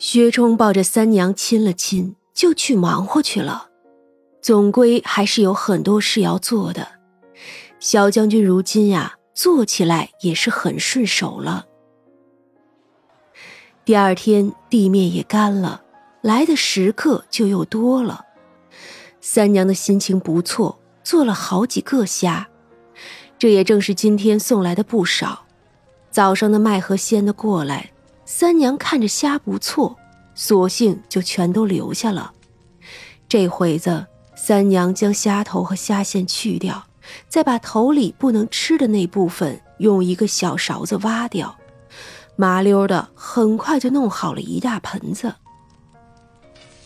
薛冲抱着三娘亲了亲，就去忙活去了。总归还是有很多事要做的。小将军如今呀，做起来也是很顺手了。第二天地面也干了，来的食客就又多了。三娘的心情不错，做了好几个虾，这也正是今天送来的不少。早上的卖和鲜的过来。三娘看着虾不错，索性就全都留下了。这回子，三娘将虾头和虾线去掉，再把头里不能吃的那部分用一个小勺子挖掉，麻溜的，很快就弄好了一大盆子。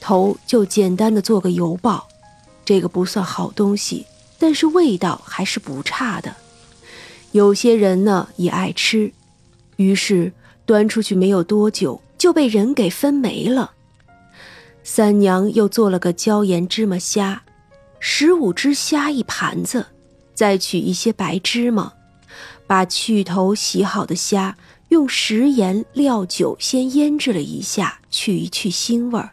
头就简单的做个油爆，这个不算好东西，但是味道还是不差的。有些人呢也爱吃，于是。端出去没有多久，就被人给分没了。三娘又做了个椒盐芝麻虾，十五只虾一盘子，再取一些白芝麻，把去头洗好的虾用食盐料酒先腌制了一下，去一去腥味儿，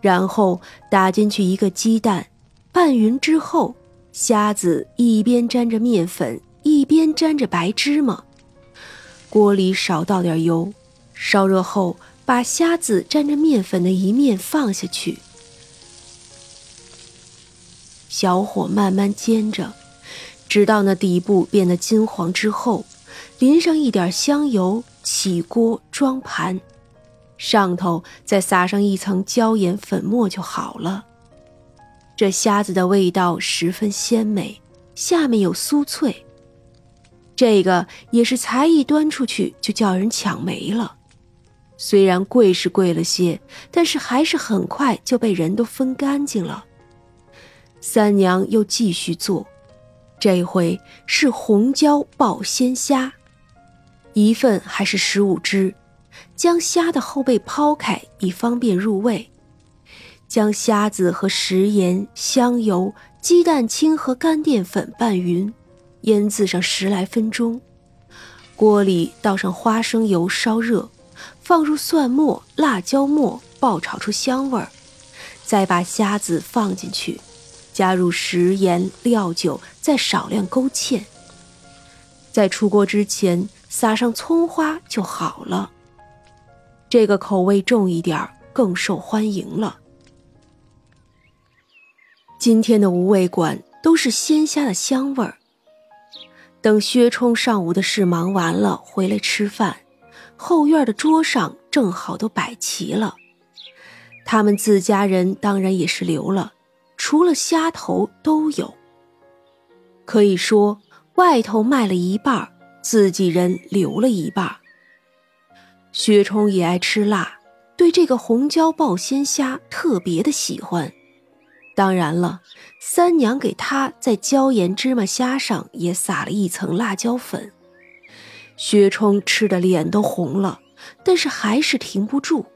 然后打进去一个鸡蛋，拌匀之后，虾子一边沾着面粉，一边沾着白芝麻。锅里少倒点油，烧热后，把虾子沾着面粉的一面放下去，小火慢慢煎着，直到那底部变得金黄之后，淋上一点香油，起锅装盘，上头再撒上一层椒盐粉末就好了。这虾子的味道十分鲜美，下面有酥脆。这个也是才一端出去就叫人抢没了，虽然贵是贵了些，但是还是很快就被人都分干净了。三娘又继续做，这回是红椒爆鲜虾，一份还是十五只，将虾的后背抛开以方便入味，将虾子和食盐、香油、鸡蛋清和干淀粉拌匀。腌渍上十来分钟，锅里倒上花生油烧热，放入蒜末、辣椒末爆炒出香味儿，再把虾子放进去，加入食盐、料酒，再少量勾芡。在出锅之前撒上葱花就好了。这个口味重一点儿更受欢迎了。今天的无味馆都是鲜虾的香味儿。等薛冲上午的事忙完了，回来吃饭，后院的桌上正好都摆齐了。他们自家人当然也是留了，除了虾头都有。可以说外头卖了一半，自己人留了一半。薛冲也爱吃辣，对这个红椒爆鲜虾特别的喜欢。当然了，三娘给他在椒盐芝麻虾上也撒了一层辣椒粉。薛冲吃的脸都红了，但是还是停不住。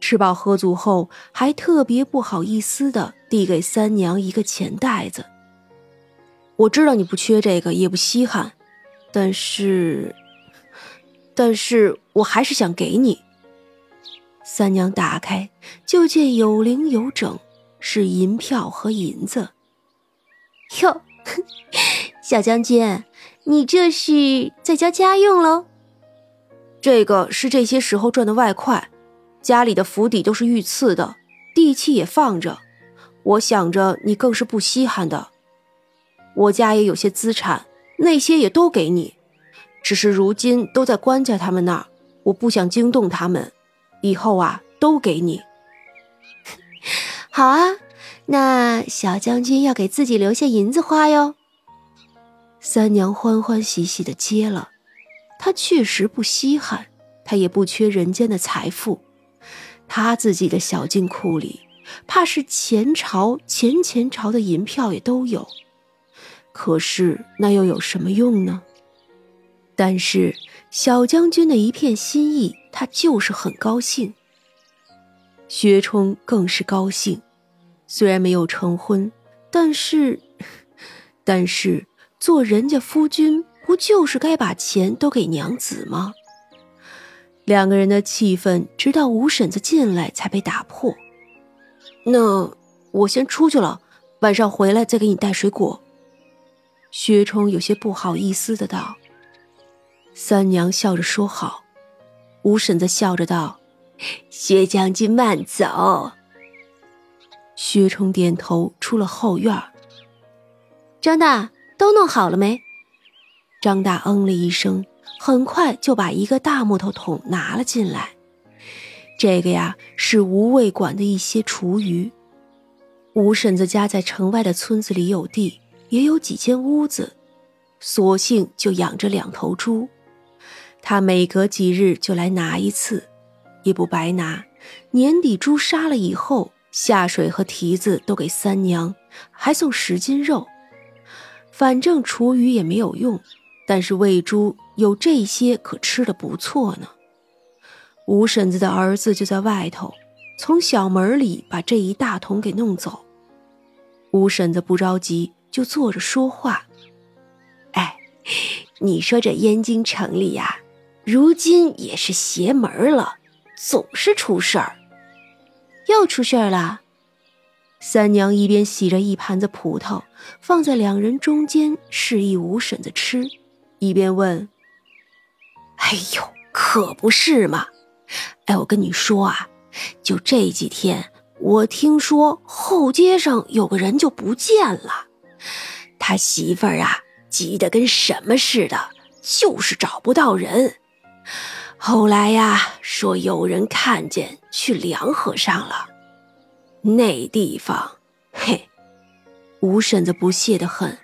吃饱喝足后，还特别不好意思的递给三娘一个钱袋子。我知道你不缺这个，也不稀罕，但是，但是我还是想给你。三娘打开，就见有零有整。是银票和银子。哟，小将军，你这是在交家用喽？这个是这些时候赚的外快，家里的府邸都是御赐的，地契也放着。我想着你更是不稀罕的。我家也有些资产，那些也都给你，只是如今都在官家他们那儿，我不想惊动他们，以后啊都给你。好啊，那小将军要给自己留下银子花哟。三娘欢欢喜喜的接了，她确实不稀罕，她也不缺人间的财富，她自己的小金库里，怕是前朝、前前朝的银票也都有。可是那又有什么用呢？但是小将军的一片心意，他就是很高兴。薛冲更是高兴，虽然没有成婚，但是，但是做人家夫君，不就是该把钱都给娘子吗？两个人的气氛直到吴婶子进来才被打破。那我先出去了，晚上回来再给你带水果。薛冲有些不好意思的道。三娘笑着说好。吴婶子笑着道：“薛将军慢走。”薛冲点头，出了后院。张大，都弄好了没？张大嗯了一声。很快就把一个大木头桶拿了进来，这个呀是吴卫管的一些厨余。吴婶子家在城外的村子里有地，也有几间屋子，索性就养着两头猪。他每隔几日就来拿一次，也不白拿。年底猪杀了以后，下水和蹄子都给三娘，还送十斤肉。反正厨余也没有用。但是喂猪有这些可吃的不错呢。吴婶子的儿子就在外头，从小门里把这一大桶给弄走。吴婶子不着急，就坐着说话。哎，你说这燕京城里呀，如今也是邪门了，总是出事儿。又出事儿了。三娘一边洗着一盘子葡萄，放在两人中间，示意吴婶子吃。一边问：“哎呦，可不是嘛！哎，我跟你说啊，就这几天，我听说后街上有个人就不见了，他媳妇儿啊急得跟什么似的，就是找不到人。后来呀，说有人看见去梁河上了，那地方，嘿，吴婶子不屑的很。”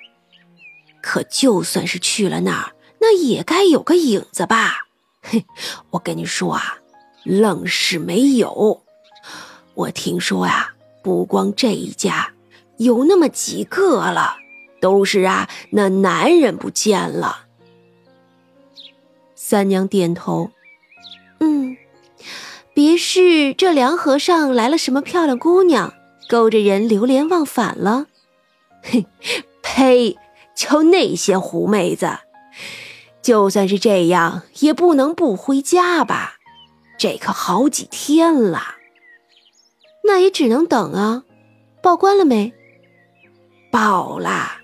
可就算是去了那儿，那也该有个影子吧？嘿，我跟你说啊，愣是没有。我听说啊，不光这一家，有那么几个了，都是啊，那男人不见了。三娘点头，嗯，别是这梁河上来了什么漂亮姑娘，勾着人流连忘返了？嘿，呸！就那些狐妹子，就算是这样，也不能不回家吧？这可好几天了，那也只能等啊。报官了没？报啦，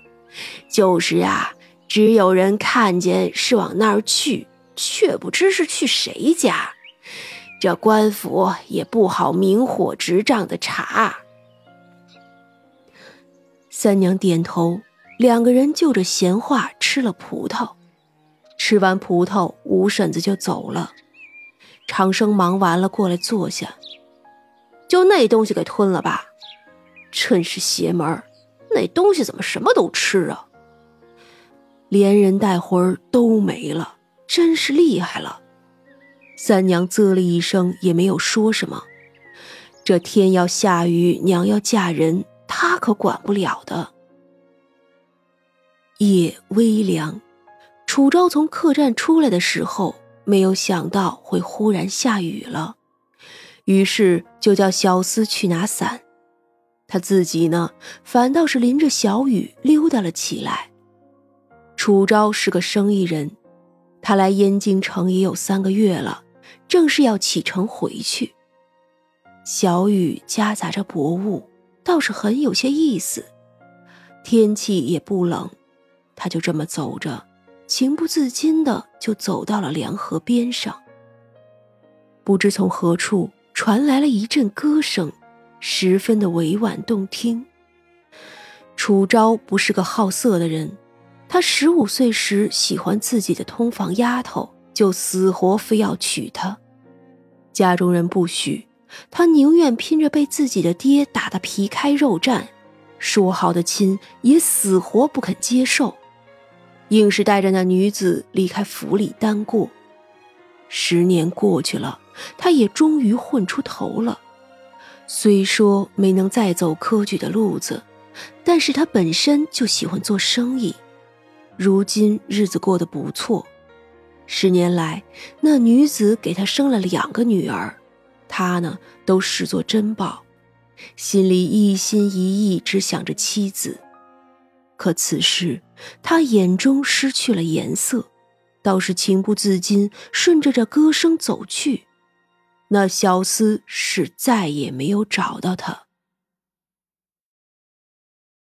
就是啊，只有人看见是往那儿去，却不知是去谁家。这官府也不好明火执仗的查。三娘点头。两个人就着闲话吃了葡萄，吃完葡萄，吴婶子就走了。长生忙完了过来坐下，就那东西给吞了吧，真是邪门那东西怎么什么都吃啊？连人带魂都没了，真是厉害了。三娘啧了一声，也没有说什么。这天要下雨，娘要嫁人，她可管不了的。夜微凉，楚昭从客栈出来的时候，没有想到会忽然下雨了，于是就叫小厮去拿伞，他自己呢，反倒是淋着小雨溜达了起来。楚昭是个生意人，他来燕京城也有三个月了，正是要启程回去。小雨夹杂着薄雾，倒是很有些意思，天气也不冷。他就这么走着，情不自禁的就走到了凉河边上。不知从何处传来了一阵歌声，十分的委婉动听。楚昭不是个好色的人，他十五岁时喜欢自己的通房丫头，就死活非要娶她。家中人不许，他宁愿拼着被自己的爹打得皮开肉绽，说好的亲也死活不肯接受。硬是带着那女子离开府里单过，十年过去了，他也终于混出头了。虽说没能再走科举的路子，但是他本身就喜欢做生意，如今日子过得不错。十年来，那女子给他生了两个女儿，他呢都视作珍宝，心里一心一意只想着妻子。可此时，他眼中失去了颜色，倒是情不自禁顺着这歌声走去。那小厮是再也没有找到他。